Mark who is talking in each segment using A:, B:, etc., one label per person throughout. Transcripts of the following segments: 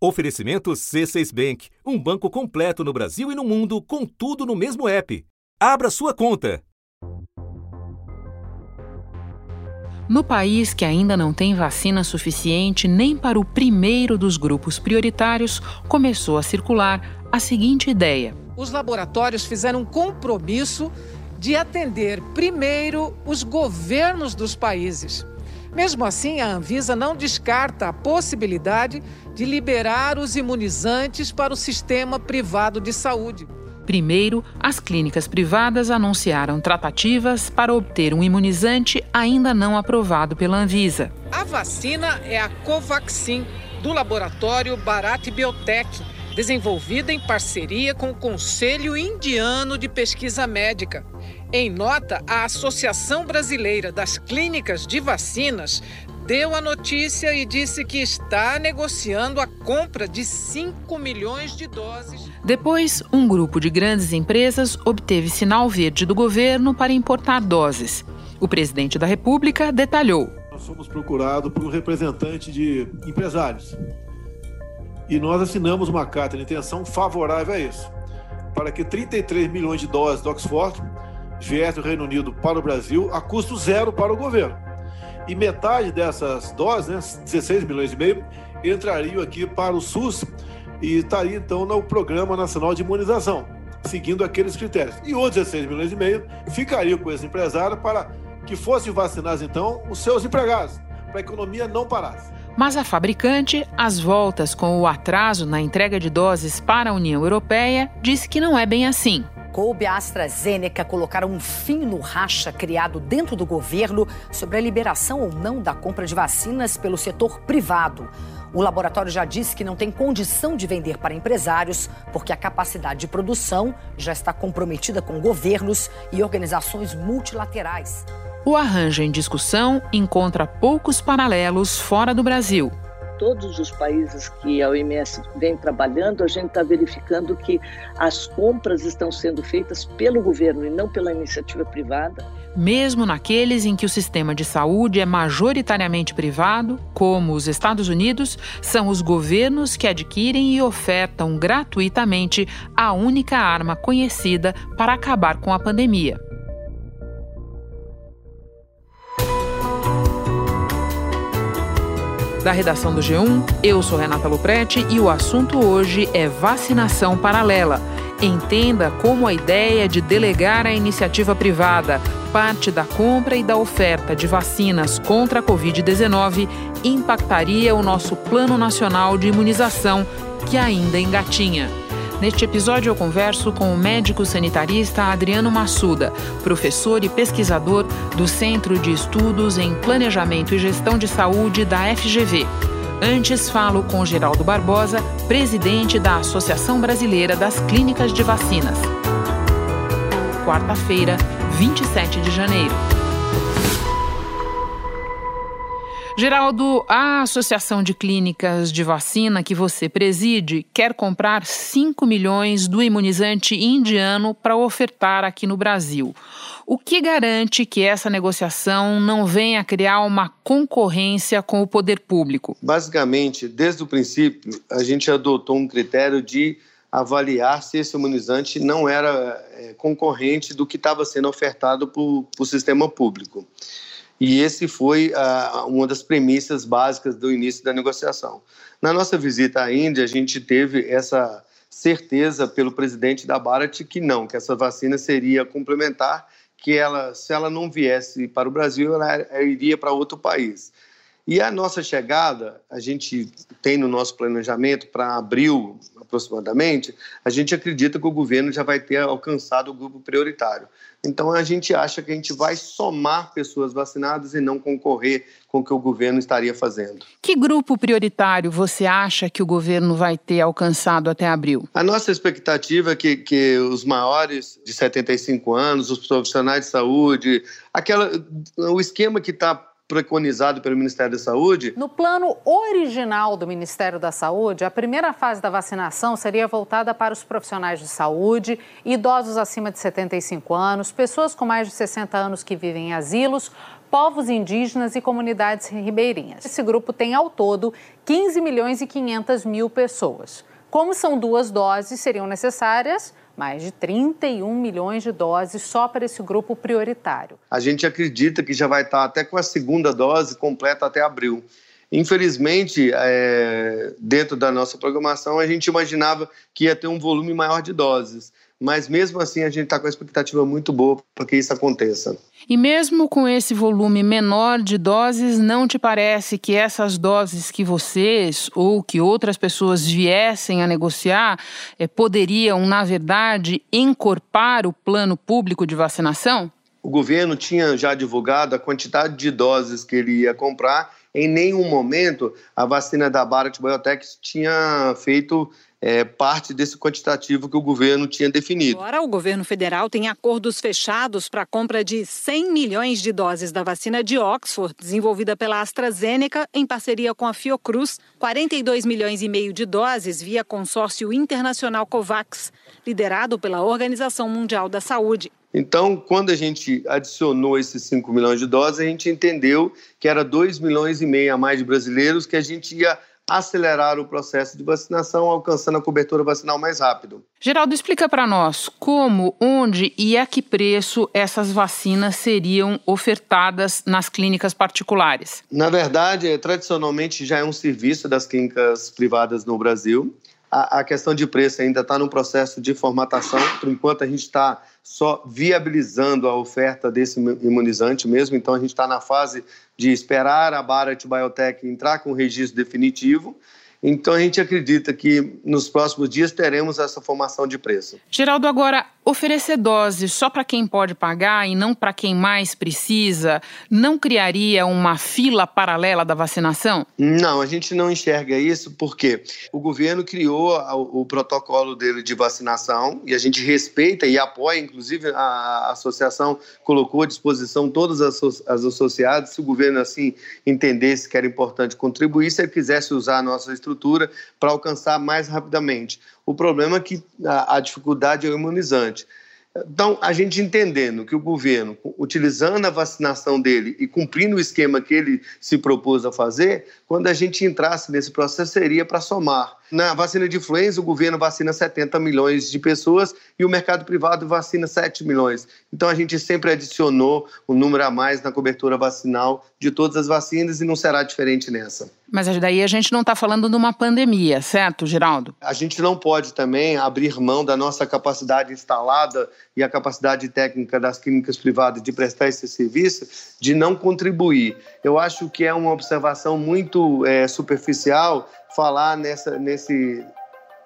A: Oferecimento C6 Bank, um banco completo no Brasil e no mundo, com tudo no mesmo app. Abra sua conta.
B: No país que ainda não tem vacina suficiente nem para o primeiro dos grupos prioritários, começou a circular a seguinte ideia:
C: os laboratórios fizeram um compromisso de atender primeiro os governos dos países. Mesmo assim, a Anvisa não descarta a possibilidade de liberar os imunizantes para o sistema privado de saúde.
B: Primeiro, as clínicas privadas anunciaram tratativas para obter um imunizante ainda não aprovado pela Anvisa.
C: A vacina é a Covaxin, do laboratório Bharat Biotech, desenvolvida em parceria com o Conselho Indiano de Pesquisa Médica. Em nota, a Associação Brasileira das Clínicas de Vacinas deu a notícia e disse que está negociando a compra de 5 milhões de doses.
B: Depois, um grupo de grandes empresas obteve sinal verde do governo para importar doses. O presidente da República detalhou.
D: Nós fomos procurados por um representante de empresários e nós assinamos uma carta de intenção favorável a isso, para que 33 milhões de doses do Oxford viesse do Reino Unido para o Brasil a custo zero para o governo. E metade dessas doses, né, 16 milhões e meio, entrariam aqui para o SUS e estaria então no Programa Nacional de Imunização, seguindo aqueles critérios. E outros 16 milhões e meio ficariam com esse empresário para que fossem vacinados então os seus empregados, para a economia não parasse.
B: Mas a fabricante, às voltas com o atraso na entrega de doses para a União Europeia, disse que não é bem assim
E: coube a AstraZeneca colocar um fim no racha criado dentro do governo sobre a liberação ou não da compra de vacinas pelo setor privado. O laboratório já disse que não tem condição de vender para empresários, porque a capacidade de produção já está comprometida com governos e organizações multilaterais.
B: O arranjo em discussão encontra poucos paralelos fora do Brasil
F: todos os países que a OMS vem trabalhando, a gente está verificando que as compras estão sendo feitas pelo governo e não pela iniciativa privada.
B: Mesmo naqueles em que o sistema de saúde é majoritariamente privado, como os Estados Unidos, são os governos que adquirem e ofertam gratuitamente a única arma conhecida para acabar com a pandemia da redação do G1. Eu sou Renata Luprete e o assunto hoje é vacinação paralela. Entenda como a ideia de delegar à iniciativa privada parte da compra e da oferta de vacinas contra a Covid-19 impactaria o nosso Plano Nacional de Imunização, que ainda engatinha. Neste episódio, eu converso com o médico sanitarista Adriano Massuda, professor e pesquisador do Centro de Estudos em Planejamento e Gestão de Saúde da FGV. Antes, falo com Geraldo Barbosa, presidente da Associação Brasileira das Clínicas de Vacinas. Quarta-feira, 27 de janeiro. Geraldo, a Associação de Clínicas de Vacina que você preside quer comprar 5 milhões do imunizante indiano para ofertar aqui no Brasil. O que garante que essa negociação não venha criar uma concorrência com o poder público?
G: Basicamente, desde o princípio, a gente adotou um critério de avaliar se esse imunizante não era é, concorrente do que estava sendo ofertado para o sistema público. E esse foi uh, uma das premissas básicas do início da negociação. Na nossa visita à Índia, a gente teve essa certeza pelo presidente da Bharat que não, que essa vacina seria complementar, que ela, se ela não viesse para o Brasil, ela iria para outro país. E a nossa chegada, a gente tem no nosso planejamento para abril aproximadamente, a gente acredita que o governo já vai ter alcançado o grupo prioritário. Então a gente acha que a gente vai somar pessoas vacinadas e não concorrer com o que o governo estaria fazendo.
B: Que grupo prioritário você acha que o governo vai ter alcançado até abril?
G: A nossa expectativa é que, que os maiores de 75 anos, os profissionais de saúde, aquela, o esquema que está preconizado pelo Ministério da Saúde.
H: No plano original do Ministério da Saúde, a primeira fase da vacinação seria voltada para os profissionais de saúde, idosos acima de 75 anos, pessoas com mais de 60 anos que vivem em asilos, povos indígenas e comunidades ribeirinhas. Esse grupo tem ao todo 15 milhões e 500 mil pessoas. Como são duas doses, seriam necessárias mais de 31 milhões de doses só para esse grupo prioritário.
G: A gente acredita que já vai estar até com a segunda dose completa até abril. Infelizmente, é, dentro da nossa programação, a gente imaginava que ia ter um volume maior de doses mas mesmo assim a gente está com a expectativa muito boa para que isso aconteça.
B: E mesmo com esse volume menor de doses, não te parece que essas doses que vocês ou que outras pessoas viessem a negociar eh, poderiam, na verdade, encorpar o plano público de vacinação?
G: O governo tinha já divulgado a quantidade de doses que ele ia comprar. Em nenhum momento a vacina da Bharat Biotech tinha feito é, parte desse quantitativo que o governo tinha definido.
I: Agora, o governo federal tem acordos fechados para a compra de 100 milhões de doses da vacina de Oxford, desenvolvida pela AstraZeneca em parceria com a Fiocruz, 42 milhões e meio de doses via consórcio internacional COVAX, liderado pela Organização Mundial da Saúde.
G: Então, quando a gente adicionou esses 5 milhões de doses, a gente entendeu que era 2 milhões e meio a mais de brasileiros que a gente ia acelerar o processo de vacinação, alcançando a cobertura vacinal mais rápido.
B: Geraldo, explica para nós como, onde e a que preço essas vacinas seriam ofertadas nas clínicas particulares.
G: Na verdade, tradicionalmente já é um serviço das clínicas privadas no Brasil. A, a questão de preço ainda está no processo de formatação. Por enquanto, a gente está só viabilizando a oferta desse imunizante mesmo. Então, a gente está na fase de esperar a Bharat Biotech entrar com o registro definitivo então a gente acredita que nos próximos dias teremos essa formação de preço.
B: Geraldo, agora, oferecer doses só para quem pode pagar e não para quem mais precisa, não criaria uma fila paralela da vacinação?
G: Não, a gente não enxerga isso porque o governo criou o, protocolo dele de vacinação e a gente respeita e apoia, inclusive a associação colocou à disposição todas as, as associadas, se o governo assim entendesse que era importante contribuir, se ele quisesse usar a nossa estrutura estrutura para alcançar mais rapidamente. O problema é que a, a dificuldade é o imunizante. Então, a gente entendendo que o governo, utilizando a vacinação dele e cumprindo o esquema que ele se propôs a fazer, quando a gente entrasse nesse processo, seria para somar. Na vacina de influenza, o governo vacina 70 milhões de pessoas e o mercado privado vacina 7 milhões. Então, a gente sempre adicionou um número a mais na cobertura vacinal de todas as vacinas e não será diferente nessa.
B: Mas daí a gente não está falando de uma pandemia, certo, Geraldo?
G: A gente não pode também abrir mão da nossa capacidade instalada e a capacidade técnica das clínicas privadas de prestar esse serviço, de não contribuir. Eu acho que é uma observação muito é, superficial falar nessa nesse,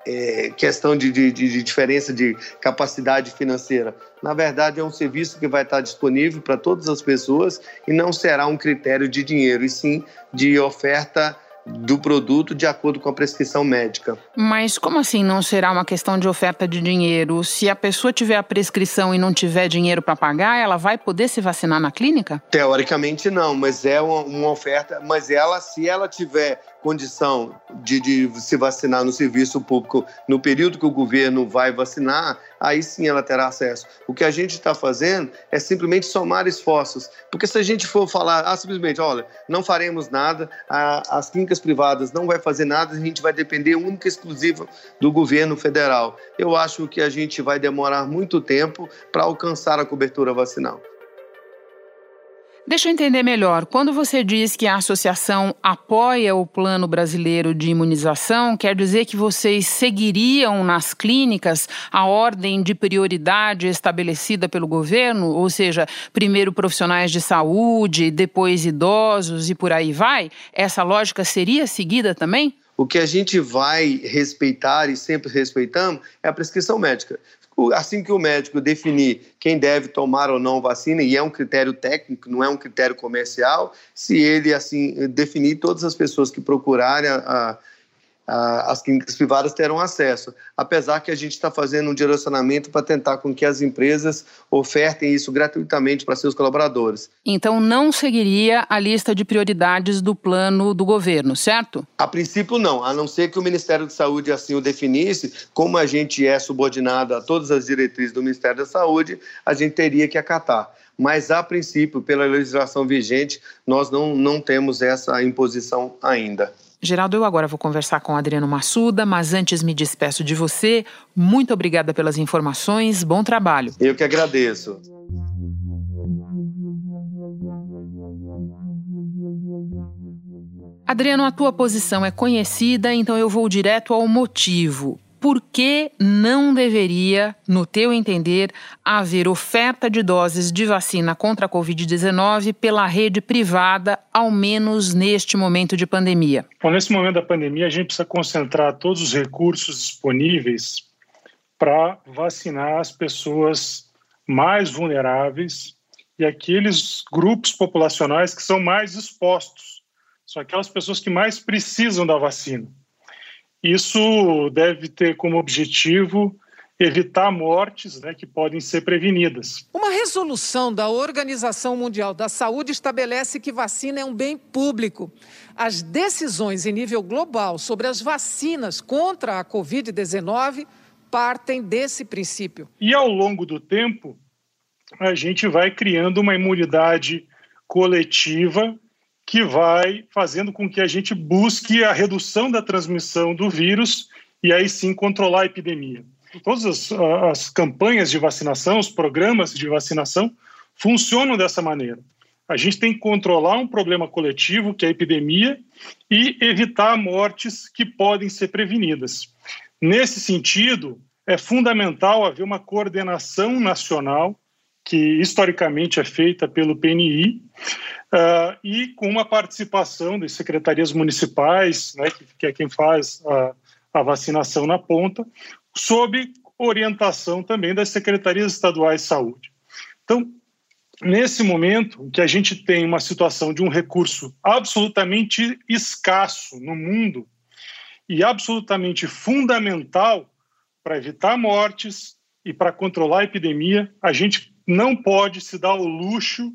G: é, questão de, de, de, diferença de capacidade financeira. Na verdade, é um serviço que vai estar disponível para todas as pessoas e não será um critério de dinheiro, e sim de oferta do produto de acordo com a prescrição médica.
B: Mas como assim não será uma questão de oferta de dinheiro? Se a pessoa tiver a prescrição e não tiver dinheiro para pagar, ela vai poder se vacinar na clínica?
G: Teoricamente não, mas é uma, uma oferta. Mas ela, se ela tiver condição de, de, se vacinar no serviço público no período que o governo vai vacinar, aí sim ela terá acesso. O que a gente está fazendo é simplesmente somar esforços, porque se a gente for falar, ah, simplesmente, olha, não faremos nada, a, as clínicas privadas não vai fazer nada, a gente vai depender única e exclusiva do governo federal. Eu acho que a gente vai demorar muito tempo para alcançar a cobertura vacinal.
B: Deixa eu entender melhor. Quando você diz que a associação apoia o Plano Brasileiro de Imunização, quer dizer que vocês seguiriam nas clínicas a ordem de prioridade estabelecida pelo governo? Ou seja, primeiro profissionais de saúde, depois idosos e por aí vai? Essa lógica seria seguida também?
G: O que a gente vai respeitar e sempre respeitamos é a prescrição médica assim que o médico definir quem deve tomar ou não vacina, e é um critério técnico, não é um critério comercial, se ele assim definir todas as pessoas que procurarem a, a as clínicas privadas terão acesso, apesar que a gente está fazendo um direcionamento para tentar com que as empresas ofertem isso gratuitamente para seus colaboradores.
B: Então não seguiria a lista de prioridades do plano do governo, certo?
G: A princípio não, a não ser que o Ministério da Saúde assim o definisse, como a gente é subordinado a todas as diretrizes do Ministério da Saúde, a gente teria que acatar. mas a princípio, pela legislação vigente, nós não, não temos essa imposição ainda.
B: Geraldo, eu agora vou conversar com Adriano Massuda, mas antes me despeço de você. Muito obrigada pelas informações, bom trabalho.
G: Eu que agradeço.
B: Adriano, a tua posição é conhecida, então eu vou direto ao motivo por que não deveria, no teu entender, haver oferta de doses de vacina contra a Covid-19 pela rede privada, ao menos neste momento de pandemia?
J: Bom, nesse momento da pandemia, a gente precisa concentrar todos os recursos disponíveis para vacinar as pessoas mais vulneráveis e aqueles grupos populacionais que são mais expostos. São aquelas pessoas que mais precisam da vacina. Isso deve ter como objetivo evitar mortes né, que podem ser prevenidas.
C: Uma resolução da Organização Mundial da Saúde estabelece que vacina é um bem público. As decisões em nível global sobre as vacinas contra a Covid-19 partem desse princípio.
J: E ao longo do tempo, a gente vai criando uma imunidade coletiva que vai fazendo com que a gente busque a redução da transmissão do vírus e aí sim controlar a epidemia. Todas as, as campanhas de vacinação, os programas de vacinação funcionam dessa maneira. A gente tem que controlar um problema coletivo, que é a epidemia, e evitar mortes que podem ser prevenidas. Nesse sentido, é fundamental haver uma coordenação nacional, que historicamente é feita pelo PNI, uh, e com uma participação das secretarias municipais, né, que, que, é quem faz a, a vacinação na ponta, sob orientação também das secretarias estaduais de saúde. Então, nesse momento que a gente tem uma situação de um recurso absolutamente escasso no mundo e absolutamente fundamental para evitar mortes e para controlar a epidemia, a gente não pode se dar o luxo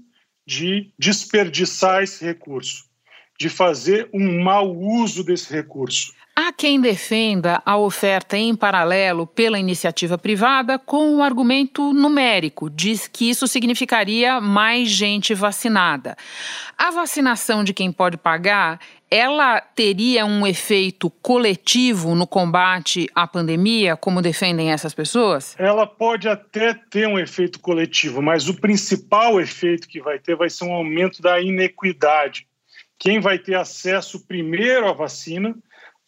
J: de desperdiçar esse recurso, de fazer um mau uso desse recurso.
B: Há quem defenda a oferta em paralelo pela iniciativa privada com o argumento numérico, diz que isso significaria mais gente vacinada. A vacinação de quem pode pagar, ela teria um efeito coletivo no combate à pandemia, como defendem essas pessoas?
J: Ela pode até ter um efeito coletivo, mas o principal efeito que vai ter vai ser um aumento da inequidade. Quem vai ter acesso primeiro à vacina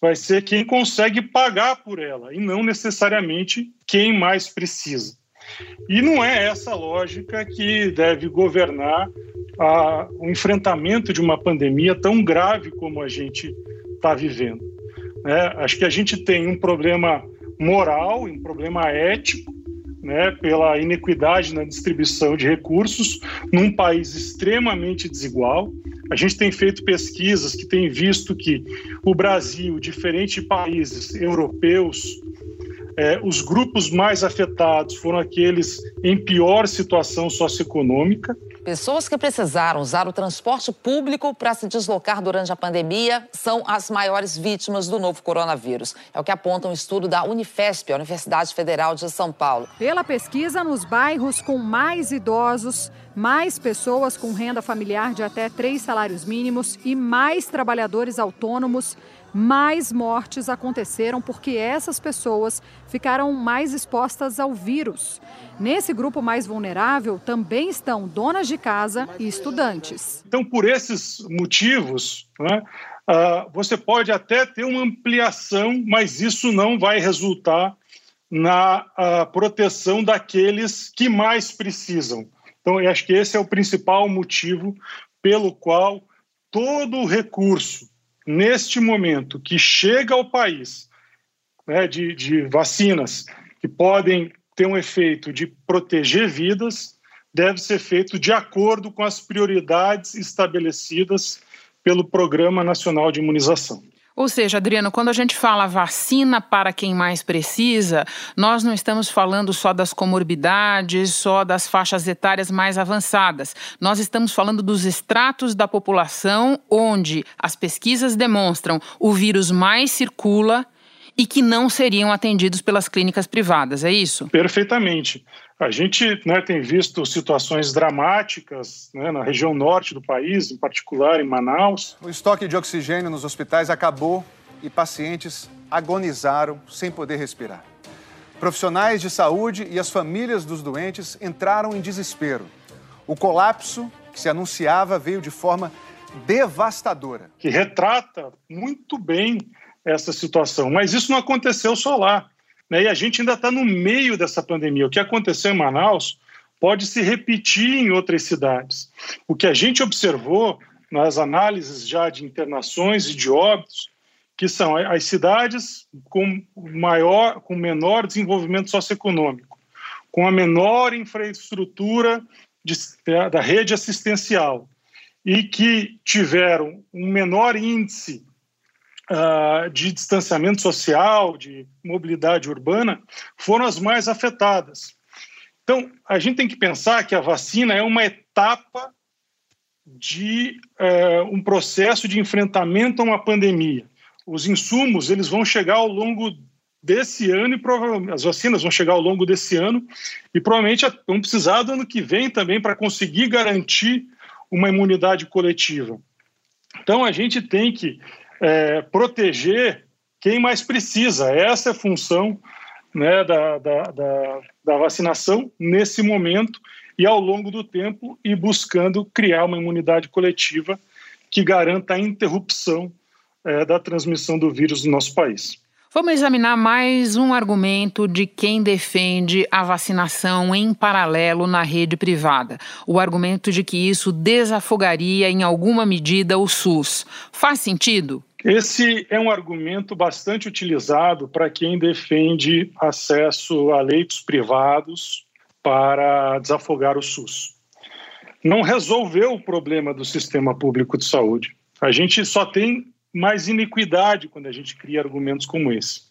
J: vai ser quem consegue pagar por ela e não necessariamente quem mais precisa. E não é essa lógica que deve governar a, o enfrentamento de uma pandemia tão grave como a gente está vivendo. Né? Acho que a gente tem um problema moral, um problema ético, né, pela inequidade na distribuição de recursos num país extremamente desigual. A gente tem feito pesquisas que têm visto que o Brasil, diferente de países europeus, é, os grupos mais afetados foram aqueles em pior situação socioeconômica.
K: Pessoas que precisaram usar o transporte público para se deslocar durante a pandemia são as maiores vítimas do novo coronavírus. É o que aponta um estudo da Unifesp, a Universidade Federal de São Paulo.
L: Pela pesquisa, nos bairros com mais idosos, mais pessoas com renda familiar de até três salários mínimos e mais trabalhadores autônomos, mais mortes aconteceram porque essas pessoas ficaram mais expostas ao vírus. Nesse grupo mais vulnerável também estão donas de casa e estudantes.
J: Então, por esses motivos, né, uh, você pode até ter uma ampliação, mas isso não vai resultar na uh, proteção daqueles que mais precisam. Então, eu acho que esse é o principal motivo pelo qual todo o recurso neste momento, que chega ao país né, de, de vacinas que podem ter um efeito de proteger vidas, deve ser feito de acordo com as prioridades estabelecidas pelo Programa Nacional de Imunização.
B: Ou seja, Adriano, quando a gente fala vacina para quem mais precisa, nós não estamos falando só das comorbidades, só das faixas etárias mais avançadas. Nós estamos falando dos estratos da população onde as pesquisas demonstram o vírus mais circula e que não seriam atendidos pelas clínicas privadas, é isso?
J: Perfeitamente. A gente né, tem visto situações dramáticas né, na região norte do país, em particular em Manaus.
M: O estoque de oxigênio nos hospitais acabou e pacientes agonizaram sem poder respirar. Profissionais de saúde e as famílias dos doentes entraram em desespero. O colapso que se anunciava veio de forma devastadora.
J: Que retrata muito bem essa situação. Mas isso não aconteceu só lá. Né? E a gente ainda está no meio dessa pandemia. O que aconteceu em Manaus pode se repetir em outras cidades. O que a gente observou nas análises já de internações e de óbitos que são as cidades com maior, com menor desenvolvimento socioeconômico, com a menor infraestrutura de, da rede assistencial e que tiveram um menor índice uh, de distanciamento social, de mobilidade urbana, foram as mais afetadas. Então, a gente tem que pensar que a vacina é uma etapa de uh, um processo de enfrentamento a uma pandemia os insumos eles vão chegar ao longo desse ano e provavelmente as vacinas vão chegar ao longo desse ano e provavelmente vão precisar do ano que vem também para conseguir garantir uma imunidade coletiva. Então a gente tem que é, proteger quem mais precisa. Essa é a função né, da, da, da, da vacinação nesse momento e ao longo do tempo e buscando criar uma imunidade coletiva que garanta a interrupção é, da transmissão do vírus no nosso país.
B: Vamos examinar mais um argumento de quem defende a vacinação em paralelo na rede privada. O argumento de que isso desafogaria em alguma medida o SUS. Faz sentido?
J: Esse é um argumento bastante utilizado para quem defende acesso a leitos privados para desafogar o SUS. Não resolveu o problema do sistema público de saúde. A gente só tem mais iniquidade quando a gente cria argumentos como esse.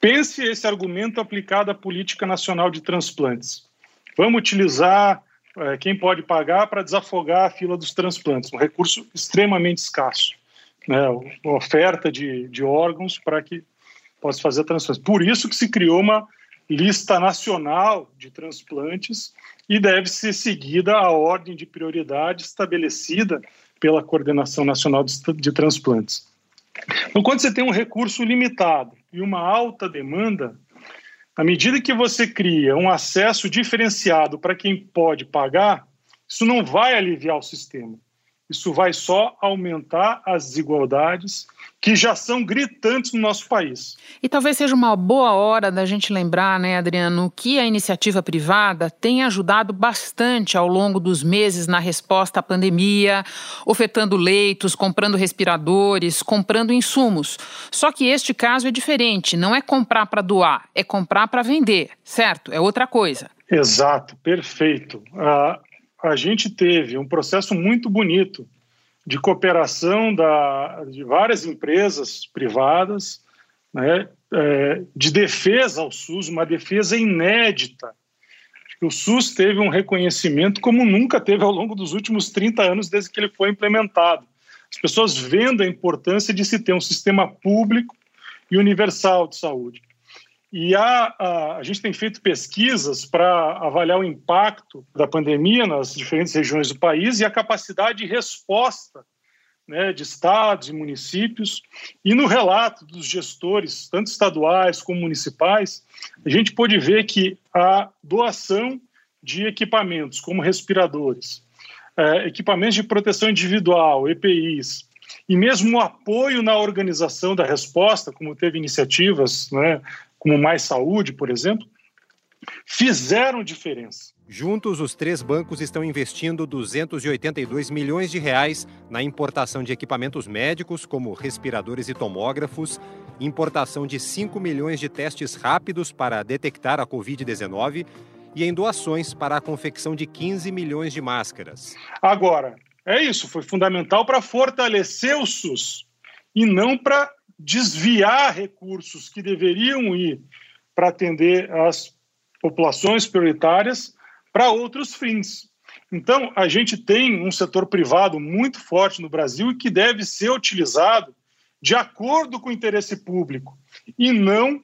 J: Pense esse argumento aplicado à política nacional de transplantes. Vamos utilizar é, quem pode pagar para desafogar a fila dos transplantes, um recurso extremamente escasso. Né? oferta de, de órgãos para que possa fazer transplantes. Por isso que se criou uma lista nacional de transplantes e deve ser seguida a ordem de prioridade estabelecida pela Coordenação Nacional de, Transplantes. Então, quando você tem um recurso limitado e uma alta demanda, à medida que você cria um acesso diferenciado para quem pode pagar, isso não vai aliviar o sistema. Isso vai só aumentar as desigualdades que já são gritantes no nosso país.
B: E talvez seja uma boa hora da gente lembrar, né, Adriano, que a iniciativa privada tem ajudado bastante ao longo dos meses na resposta à pandemia, ofertando leitos, comprando respiradores, comprando insumos. Só que este caso é diferente, não é comprar para doar, é comprar para vender, certo? É outra coisa.
J: Exato, perfeito. Uh, a gente teve um processo muito bonito de cooperação da, de várias empresas privadas, né, é, de defesa ao SUS, uma defesa inédita. O SUS teve um reconhecimento como nunca teve ao longo dos últimos 30 anos, desde que ele foi implementado. As pessoas vendo a importância de se ter um sistema público e universal de saúde. E a, a, a, gente tem feito pesquisas para avaliar o impacto da pandemia nas diferentes regiões do país e a capacidade de resposta né, de estados e municípios. E no relato dos gestores, tanto estaduais como municipais, a gente pôde ver que a doação de equipamentos, como respiradores, é, equipamentos de proteção individual, EPIs, e mesmo o apoio na organização da resposta, como teve iniciativas né, como Mais Saúde, por exemplo, fizeram diferença.
N: Juntos, os três bancos estão investindo 282 milhões de reais na importação de equipamentos médicos, como respiradores e tomógrafos, importação de 5 milhões de testes rápidos para detectar a Covid-19 e em doações para a confecção de 15 milhões de máscaras.
J: Agora, é isso, foi fundamental para fortalecer o SUS e não para desviar recursos que deveriam ir para atender as populações prioritárias para outros fins. Então, a gente tem um setor privado muito forte no Brasil e que deve ser utilizado de acordo com o interesse público e não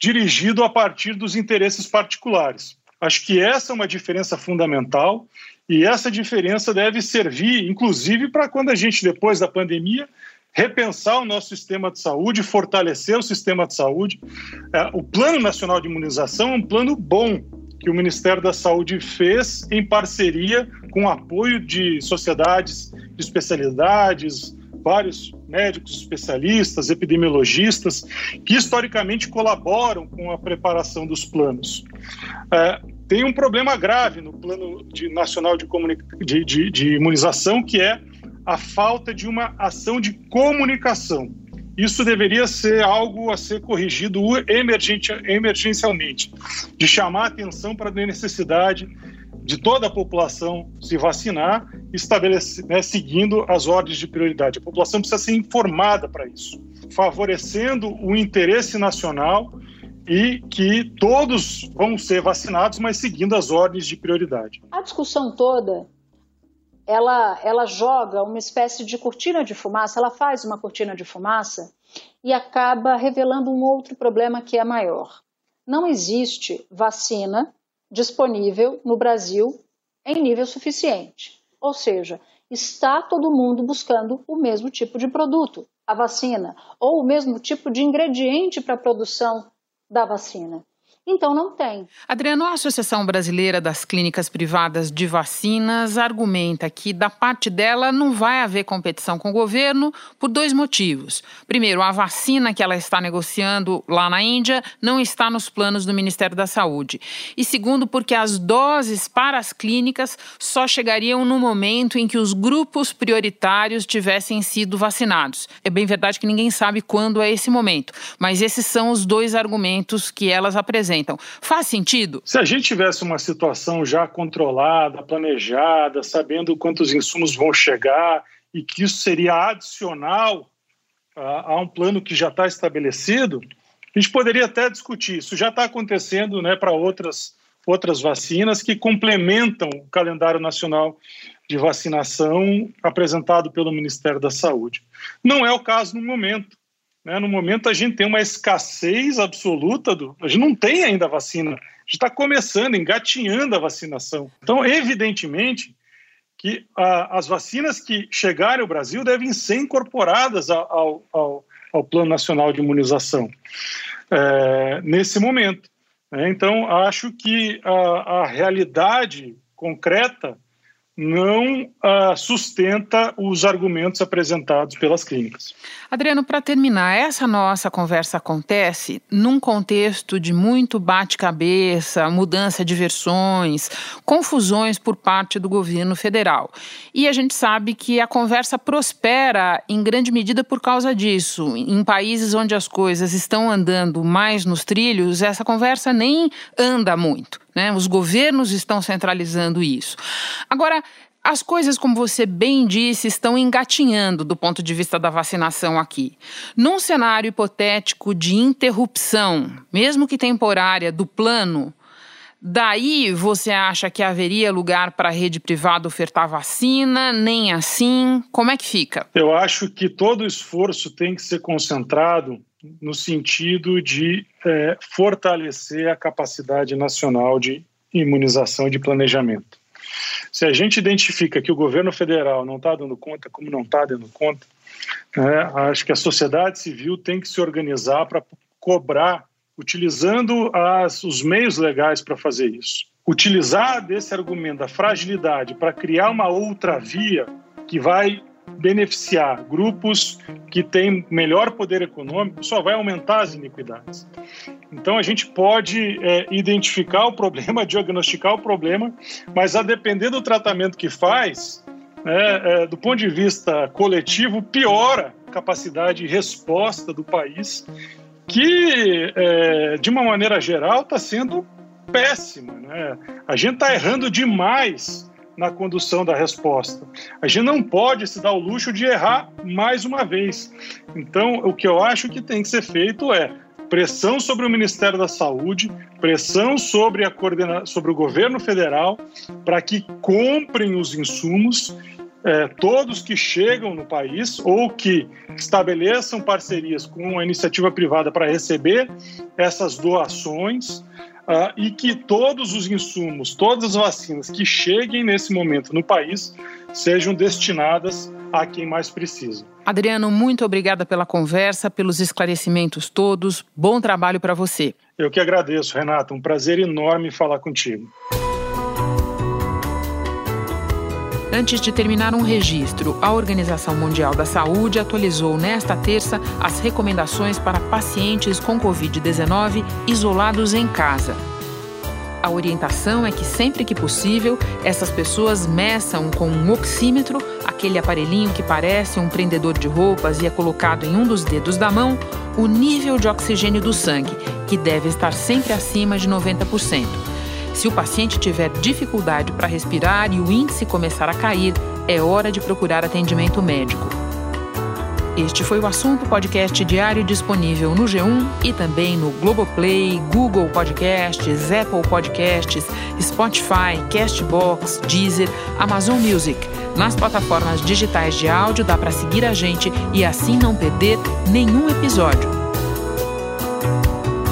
J: dirigido a partir dos interesses particulares. Acho que essa é uma diferença fundamental e essa diferença deve servir, inclusive, para quando a gente, depois da pandemia, repensar o nosso sistema de saúde, fortalecer o sistema de saúde. É, o Plano Nacional de Imunização é um plano bom que o Ministério da Saúde fez em parceria com o apoio de sociedades de especialidades, vários médicos especialistas, epidemiologistas, que historicamente colaboram com a preparação dos planos. É, tem um problema grave no Plano de, Nacional de, de, de, de Imunização, que é a falta de uma ação de comunicação. Isso deveria ser algo a ser corrigido emergencialmente, de chamar atenção para a necessidade de toda a população se vacinar, né, seguindo as ordens de prioridade. A população precisa ser informada para isso, favorecendo o interesse nacional e que todos vão ser vacinados, mas seguindo as ordens de prioridade.
O: A discussão toda, ela, ela joga uma espécie de cortina de fumaça, ela faz uma cortina de fumaça e acaba revelando um outro problema que é maior. Não existe vacina disponível no Brasil em nível suficiente. Ou seja, está todo mundo buscando o mesmo tipo de produto, a vacina, ou o mesmo tipo de ingrediente para a produção da vacina. Então não tem.
B: Adriano, a Associação Brasileira das Clínicas Privadas de Vacinas argumenta que da parte dela não vai haver competição com o governo por dois motivos. Primeiro, a vacina que ela está negociando lá na Índia não está nos planos do Ministério da Saúde. E segundo, porque as doses para as clínicas só chegariam no momento em que os grupos prioritários tivessem sido vacinados. É bem verdade que ninguém sabe quando é esse momento, mas esses são os dois argumentos que elas apresentam apresentam. Faz sentido?
J: Se a gente tivesse uma situação já controlada, planejada, sabendo quantos insumos vão chegar e que isso seria adicional a, a um plano que já está estabelecido, a gente poderia até discutir. Isso já está acontecendo né, para outras, outras vacinas que complementam o calendário nacional de vacinação apresentado pelo Ministério da Saúde. Não é o caso no momento. Né? No momento, a gente tem uma escassez absoluta, do, a gente não tem ainda vacina, a gente está começando, engatinhando a vacinação. Então, evidentemente, que as vacinas que chegarem ao Brasil devem ser incorporadas ao, ao, ao Plano Nacional de Imunização é, nesse momento. Né? Então, acho que a, a realidade concreta não uh, sustenta os argumentos apresentados pelas clínicas.
B: Adriano, para terminar, essa nossa conversa acontece num contexto de muito bate-cabeça, mudança de versões, confusões por parte do governo federal. E a gente sabe que a conversa prospera em grande medida por causa disso. Em países onde as coisas estão andando mais nos trilhos, essa conversa nem anda muito. Né? Os governos estão centralizando isso. Agora, as coisas, como você bem disse, estão engatinhando do ponto de vista da vacinação aqui. Num cenário hipotético de interrupção, mesmo que temporária, do plano, daí você acha que haveria lugar para a rede privada ofertar vacina? Nem assim? Como é que fica?
J: Eu acho que todo esforço tem que ser concentrado no sentido de é, fortalecer a capacidade nacional de imunização e de planejamento. Se a gente identifica que o governo federal não está dando conta, como não está dando conta, né, acho que a sociedade civil tem que se organizar para cobrar, utilizando as, os meios legais para fazer isso. Utilizar desse argumento da fragilidade para criar uma outra via que vai beneficiar grupos que têm melhor poder econômico só vai aumentar as iniquidades. Então a gente pode é, identificar o problema, diagnosticar o problema, mas a depender do tratamento que faz, é, é, do ponto de vista coletivo, piora a capacidade de resposta do país, que é, de uma maneira geral está sendo péssima. Né? A gente está errando demais na condução da resposta. A gente não pode se dar o luxo de errar mais uma vez. Então, o que eu acho que tem que ser feito é pressão sobre o Ministério da Saúde, pressão sobre, a coordena... sobre o governo federal para que comprem os insumos é, todos que chegam no país ou que estabeleçam parcerias com a iniciativa privada para receber essas doações uh, e que todos os insumos, todas as vacinas que cheguem nesse momento no país sejam destinadas a quem mais precisa.
B: Adriano, muito obrigada pela conversa, pelos esclarecimentos todos. Bom trabalho para você.
J: Eu que agradeço, Renata. Um prazer enorme falar contigo.
B: Antes de terminar um registro, a Organização Mundial da Saúde atualizou nesta terça as recomendaçoes para pacientes com Covid-19 isolados em casa. A orientação é que sempre que possível, essas pessoas meçam com um oxímetro, aquele aparelhinho que parece um prendedor de roupas e é colocado em um dos dedos da mão, o nível de oxigênio do sangue, que deve estar sempre acima de 90%. Se o paciente tiver dificuldade para respirar e o índice começar a cair, é hora de procurar atendimento médico. Este foi o assunto podcast diário disponível no G1 e também no Globoplay, Google Podcasts, Apple Podcasts, Spotify, Castbox, Deezer, Amazon Music. Nas plataformas digitais de áudio dá para seguir a gente e assim não perder nenhum episódio.